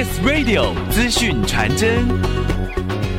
Kiss Radio 资讯传真。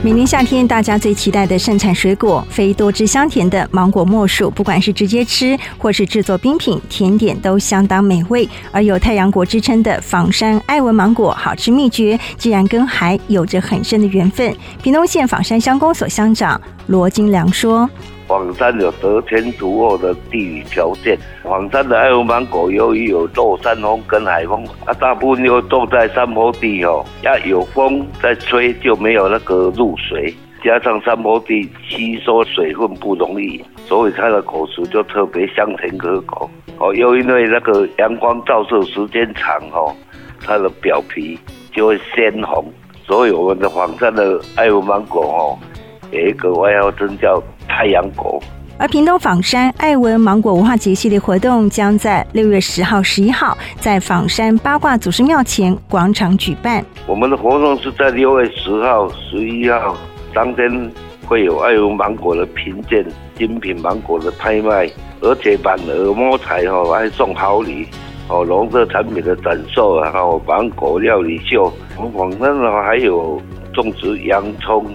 每年夏天，大家最期待的盛产水果，非多汁香甜的芒果莫属。不管是直接吃，或是制作冰品、甜点，都相当美味。而有“太阳果”之称的仿山爱文芒果，好吃秘诀竟然跟海有着很深的缘分。屏东县枋山乡公所乡长罗金良说。黄山有得天独厚的地理条件。黄山的爱文芒果，由于有落山风跟海风，啊，大部分又种在山坡地哦，要有风在吹就没有那个露水，加上山坡地吸收水分不容易，所以它的果实就特别香甜可口。哦，又因为那个阳光照射时间长哦，它的表皮就会鲜红，所以我们的黄山的爱文芒果哦，有一个外号称叫。太阳果，而屏东仿山爱文芒果文化节系列活动将在六月十号、十一号在仿山八卦祖师庙前广场举办。我们的活动是在六月十号、十一号当天会有爱文芒果的评鉴、精品芒果的拍卖，而且满额摸彩哦还送好礼哦，农特产品的展售啊，还有芒果料理秀。我们枋山的话还有种植洋葱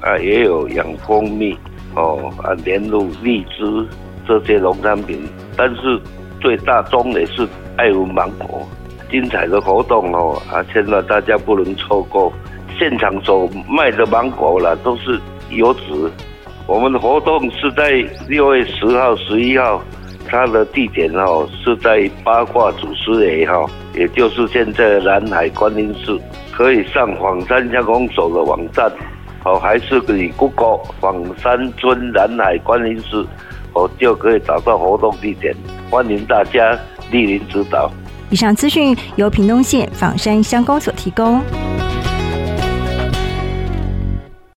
啊，也有养蜂蜜。哦啊，莲雾、荔枝这些农产品，但是最大宗也是爱文芒果，精彩的活动哦啊，千万大家不能错过。现场所卖的芒果啦，都是优质。我们的活动是在六月十号、十一号，它的地点哦是在八卦祖师爷哈，也就是现在的南海观音寺，可以上黄山乡公所的网站。哦，还是你谷歌“坊山尊南海观音寺，我，就可以找到活动地点。欢迎大家莅临指导。以上资讯由屏东县仿山乡公所提供。